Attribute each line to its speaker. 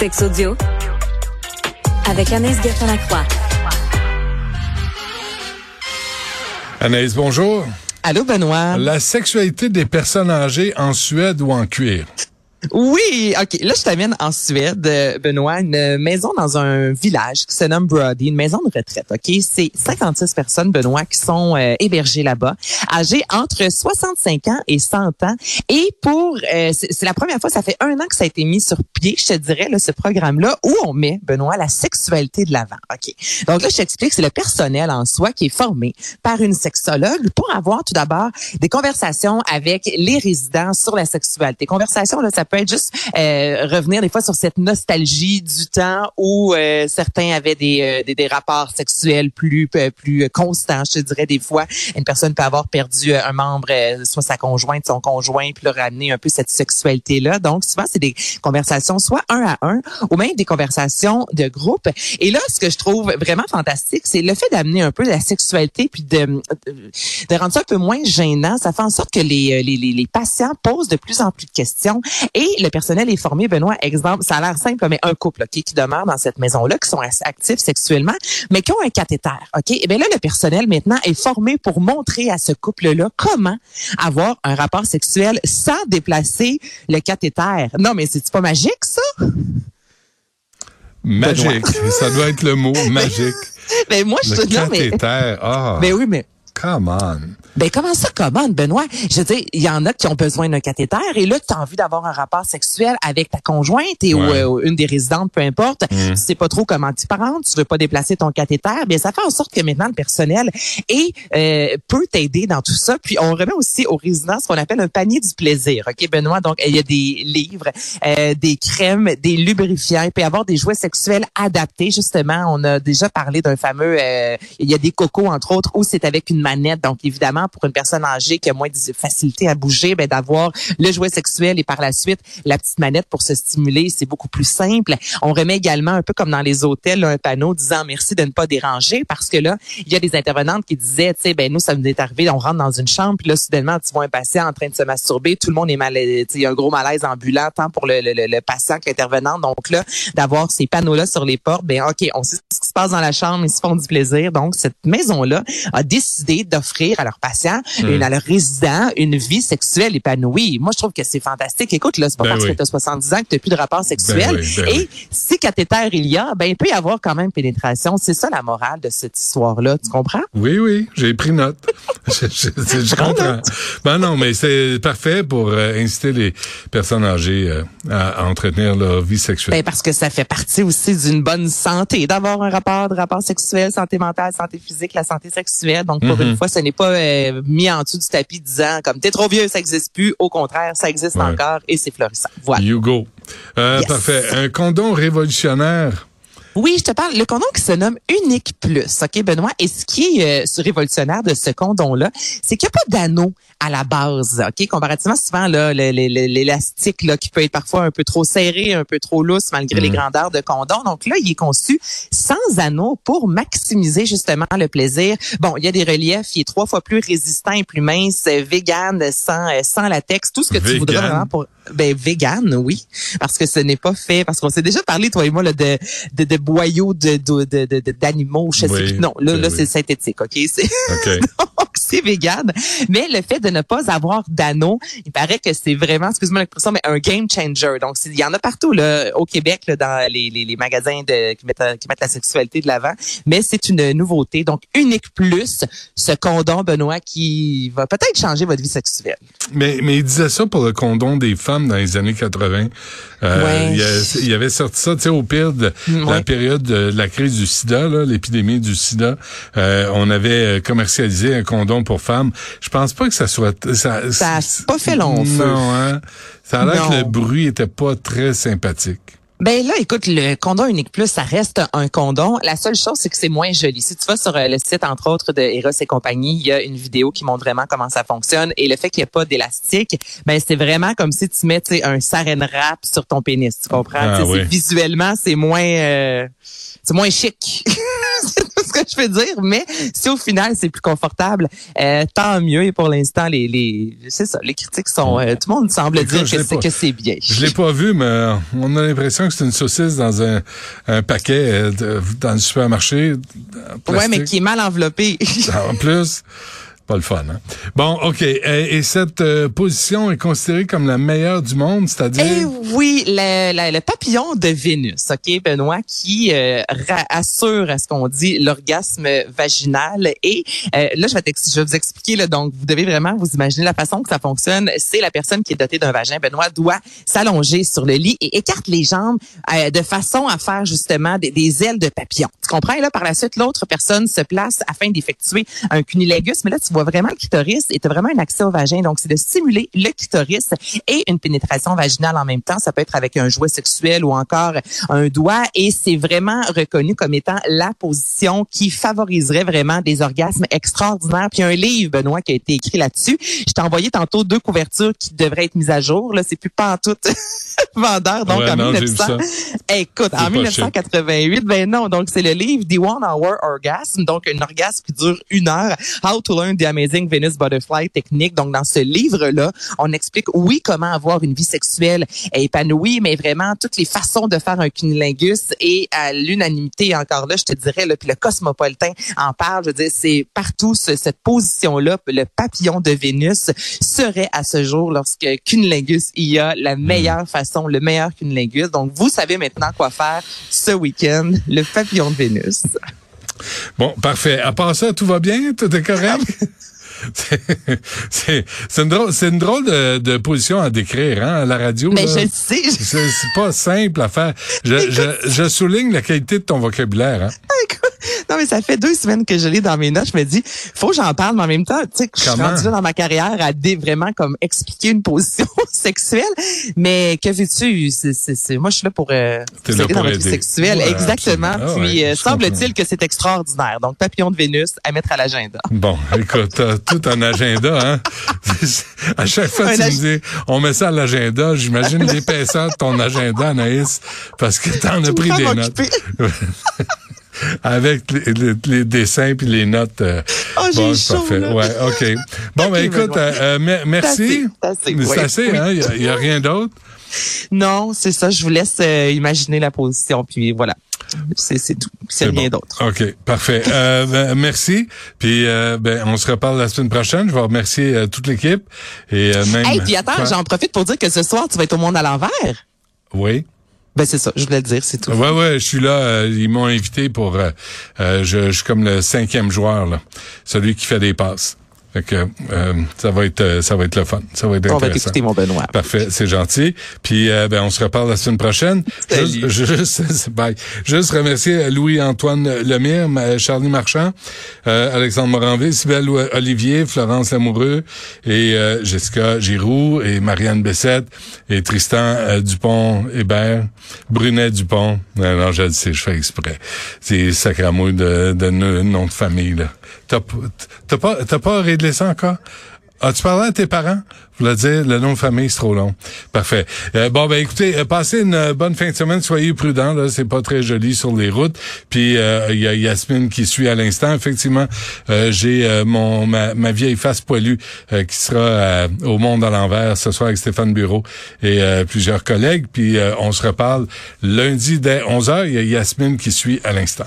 Speaker 1: Sex audio avec Anaïs Gertin-Lacroix.
Speaker 2: Anaïs, bonjour.
Speaker 3: Allô, Benoît.
Speaker 2: La sexualité des personnes âgées en Suède ou en cuir?
Speaker 3: Oui, ok. Là, je t'amène en Suède, euh, Benoît, une maison dans un village qui se nomme Brody, une maison de retraite. Ok, c'est 56 personnes, Benoît, qui sont euh, hébergées là-bas, âgées entre 65 ans et 100 ans. Et pour, euh, c'est la première fois, ça fait un an que ça a été mis sur pied, je te dirais, là, ce programme-là, où on met, Benoît, la sexualité de l'avant. Ok? Donc là, je t'explique, c'est le personnel en soi qui est formé par une sexologue pour avoir tout d'abord des conversations avec les résidents sur la sexualité. Conversations, là, ça peut être juste euh, revenir des fois sur cette nostalgie du temps où euh, certains avaient des, euh, des, des, rapports sexuels plus plus constants. Je te dirais des fois, une personne peut avoir perdu un membre, soit sa conjointe, son conjoint, puis leur ramener un peu cette sexualité là. Donc souvent c'est des conversations soit un à un ou même des conversations de groupe. Et là, ce que je trouve vraiment fantastique, c'est le fait d'amener un peu la sexualité puis de, de rendre ça un peu moins gênant. Ça fait en sorte que les, les, les patients posent de plus en plus de questions le personnel est formé, Benoît, exemple, ça a l'air simple, mais un couple qui demeure dans cette maison-là, qui sont actifs sexuellement, mais qui ont un cathéter. OK? Et bien là, le personnel maintenant est formé pour montrer à ce couple-là comment avoir un rapport sexuel sans déplacer le cathéter. Non, mais c'est pas magique, ça?
Speaker 2: Magique. ça doit être le mot, magique.
Speaker 3: Mais moi, je
Speaker 2: le cathéter. Ah.
Speaker 3: Mais oui, mais
Speaker 2: Come on.
Speaker 3: Ben comment ça commande Benoît? Je veux dire, il y en a qui ont besoin d'un cathéter et là tu as envie d'avoir un rapport sexuel avec ta conjointe et ou euh, une des résidentes peu importe, mm. tu sais pas trop comment t'y prendre, tu veux pas déplacer ton cathéter, bien ça fait en sorte que maintenant le personnel et euh, peut t'aider dans tout ça. Puis on remet aussi aux résidents ce qu'on appelle un panier du plaisir. OK Benoît, donc il y a des livres, euh, des crèmes, des lubrifiants, il peut y avoir des jouets sexuels adaptés justement, on a déjà parlé d'un fameux il y a des cocos entre autres où c'est avec une Donc, évidemment, pour une personne âgée qui a moins de facilité à bouger, ben, d'avoir le jouet sexuel et par la suite la petite manette pour se stimuler, c'est beaucoup plus simple. On remet également, un peu comme dans les hôtels, un panneau disant merci de ne pas déranger parce que là, il y a des intervenantes qui disaient, tu sais, ben nous, ça nous est arrivé, on rentre dans une chambre, puis là, soudainement, tu vois un patient en train de se masturber, tout le monde est mal, il y a un gros malaise ambulant tant pour le, le, le patient que. Donc là, d'avoir ces panneaux-là sur les portes, ben ok, on sait ce se passe dans la chambre, ils se font du plaisir. Donc, cette maison-là a décidé d'offrir à leurs patients, et à leurs résidents, une vie sexuelle épanouie. Moi, je trouve que c'est fantastique. Écoute, là, c'est pas ben parce que tu as 70 ans que tu n'as plus de rapport sexuel. Ben ben et si cathéter il y a, ben, il peut y avoir quand même pénétration. C'est ça la morale de cette histoire-là. Tu comprends?
Speaker 2: Oui, oui, j'ai pris note. je, je, comprends. Ben non, mais c'est parfait pour euh, inciter les personnes âgées euh, à, entretenir leur vie sexuelle.
Speaker 3: Ben, parce que ça fait partie aussi d'une bonne santé, d'avoir un rapport de rapport sexuel, santé mentale, santé physique, la santé sexuelle. Donc, pour une fois, ce n'est pas euh, mis en dessous du tapis disant comme t'es trop vieux, ça existe plus. Au contraire, ça existe encore et c'est florissant. Voilà.
Speaker 2: You go. Euh, Parfait. Un condom révolutionnaire.
Speaker 3: Oui, je te parle. Le condom qui se nomme Unique Plus, OK, Benoît? Et ce qui est euh, révolutionnaire de ce condom-là, c'est qu'il n'y a pas d'anneau à la base, OK? Comparativement, souvent, là, l'élastique, là, qui peut être parfois un peu trop serré, un peu trop lousse, malgré les mm. grandeurs de condom. Donc là, il est conçu sans anneau pour maximiser justement le plaisir. Bon, il y a des reliefs, il est trois fois plus résistant et plus mince, vegan, sans, sans latex, tout ce que tu voudrais vraiment pour... Ben, vegan, oui. Parce que ce n'est pas fait, parce qu'on s'est déjà parlé, toi et moi, là, de, de, de boyaux de, d'animaux, je sais Non, là, là, c'est synthétique, OK? C'est, donc, c'est vegan. Mais le fait de ne pas avoir d'anneau, il paraît que c'est vraiment, excuse-moi l'expression, mais un game changer. Donc, il y en a partout, là, au Québec, là, dans les, les, les magasins de, qui mettent, qui mettent la sexualité de l'avant. Mais c'est une nouveauté. Donc, unique plus, ce condom, Benoît, qui va peut-être changer votre vie sexuelle.
Speaker 2: Mais, mais il disait ça pour le condom des femmes dans les années 80. Euh, il, y avait sorti ça, tu sais, au pire de la période de la crise du sida, l'épidémie du sida, euh, on avait euh, commercialisé un condom pour femmes. Je pense pas que ça soit...
Speaker 3: Ça, ça a pas fait long
Speaker 2: Non, hein? Ça a l'air que le bruit était pas très sympathique.
Speaker 3: Ben là, écoute, le condom unique plus, ça reste un condom. La seule chose, c'est que c'est moins joli. Si tu vas sur euh, le site, entre autres, de Eros et compagnie, il y a une vidéo qui montre vraiment comment ça fonctionne. Et le fait qu'il n'y ait pas d'élastique, ben c'est vraiment comme si tu mets un saran wrap sur ton pénis. Tu comprends? Ah, Visuellement, c'est moins, euh, c'est moins chic. que je veux dire. Mais si au final c'est plus confortable, euh, tant mieux. Et pour l'instant, les, les c'est ça, les critiques sont. Euh, tout le monde semble dire que c'est que c'est bien.
Speaker 2: Je l'ai pas vu, mais on a l'impression que c'est une saucisse dans un, un paquet dans le supermarché.
Speaker 3: Ouais, mais qui est mal enveloppé.
Speaker 2: en plus. Pas le fun, hein? Bon, OK. Et, cette euh, position est considérée comme la meilleure du monde, c'est-à-dire?
Speaker 3: Eh oui, le, le, papillon de Vénus, OK, Benoît, qui euh, assure à ce qu'on dit l'orgasme vaginal. Et euh, là, je vais, je vais vous expliquer, là, donc vous devez vraiment vous imaginer la façon que ça fonctionne. C'est la personne qui est dotée d'un vagin, Benoît, doit s'allonger sur le lit et écarte les jambes de façon à faire justement des, des, ailes de papillon. Tu comprends? Et là, par la suite, l'autre personne se place afin d'effectuer un cunilingus. Mais là, tu vois vraiment le clitoris et tu as vraiment un accès au vagin. Donc, c'est de stimuler le clitoris et une pénétration vaginale en même temps. Ça peut être avec un jouet sexuel ou encore un doigt. Et c'est vraiment reconnu comme étant la position qui favoriserait vraiment des orgasmes extraordinaires. Puis un livre, Benoît, qui a été écrit là-dessus. Je t'ai envoyé tantôt deux couvertures qui devraient être mises à jour. Là, c'est plus pas en tout vendeur. Donc, en 1900. Écoute, en 1988, ben non. Donc, c'est le livre The One Hour Orgasm. Donc, un orgasme qui dure une heure. How to learn the Amazing Venus Butterfly Technique. Donc, dans ce livre-là, on explique, oui, comment avoir une vie sexuelle épanouie, mais vraiment toutes les façons de faire un cunilingus et à l'unanimité, encore là, je te dirais, là, puis le cosmopolitain en parle, je veux dire, c'est partout cette position-là, le papillon de Vénus serait à ce jour, lorsque cunilingus, il y a la hmm. meilleure façon, le meilleur cunilingus. Donc, vous savez maintenant quoi faire ce week-end, le papillon de Vénus.
Speaker 2: Bon, parfait. À part ça, tout va bien? Tout est correct? c'est une drôle, c'est une drôle de, de, position à décrire hein, à la radio.
Speaker 3: Mais je sais.
Speaker 2: C'est pas simple à faire. Je, je, je, souligne la qualité de ton vocabulaire. Hein.
Speaker 3: Non, mais ça fait deux semaines que je l'ai dans mes notes. Je me dis, faut que j'en parle, mais en même temps, tu sais, je suis rendue dans ma carrière à vraiment comme expliquer une position sexuelle. Mais que veux-tu? C'est, moi, je suis là pour euh,
Speaker 2: là pour
Speaker 3: dans sexuelle. Exactement. Ah Puis, euh, semble-t-il que c'est extraordinaire. Donc, papillon de Vénus à mettre à l'agenda.
Speaker 2: Bon, écoute, tout un agenda, hein? à chaque fois, tu me dis, on met ça à l'agenda, j'imagine l'épaisseur de ton agenda, Anaïs, parce que t'en as pris des notes. avec les, dessins puis les notes.
Speaker 3: Euh, oh, j'ai chaud,
Speaker 2: Ouais, OK. Bon, ben écoute, euh, euh merci. C'est assez, hein? Il n'y a, rien d'autre?
Speaker 3: Non, c'est ça. Je vous laisse euh, imaginer la position, puis voilà. C'est tout. C'est rien d'autre.
Speaker 2: OK, parfait. Euh, ben, merci. Puis euh, ben, on se reparle la semaine prochaine. Je vais remercier euh, toute l'équipe. Et même.
Speaker 3: Hey, puis attends, j'en profite pour dire que ce soir, tu vas être au monde à l'envers.
Speaker 2: Oui.
Speaker 3: Ben c'est ça, je voulais le dire, c'est tout.
Speaker 2: Ouais ouais, je suis là. ils m'ont invité pour. je, je suis comme le cinquième joueur là, celui qui fait des passes. Fait que euh, ça va être euh, ça va être le fun. Ça va être
Speaker 3: on
Speaker 2: intéressant.
Speaker 3: va t'écouter, mon Benoît.
Speaker 2: Parfait, c'est gentil. Puis euh, ben on se reparle la semaine prochaine. Juste, juste, bye. juste remercier Louis-Antoine Lemire, Charlie Marchand, Alexandre Moranville, Sybelle Olivier, Florence Lamoureux et Jessica Giroux et Marianne Bessette et Tristan Dupont Hébert, Brunet Dupont. Non, non, je le sais, je fais exprès. C'est sacramouille de, de nom de famille là. T'as pas, t'as pas ça encore? As-tu parlé à tes parents? Vous le dire, le nom de famille, c'est trop long. Parfait. Euh, bon, ben écoutez, euh, passez une euh, bonne fin de semaine. Soyez prudents, là. C'est pas très joli sur les routes. Puis, il y a Yasmine qui suit à l'instant. Effectivement, j'ai mon ma, vieille face poilue qui sera au Monde à l'envers ce soir avec Stéphane Bureau et plusieurs collègues. Puis, on se reparle lundi dès 11h. Il y a Yasmine qui suit à l'instant.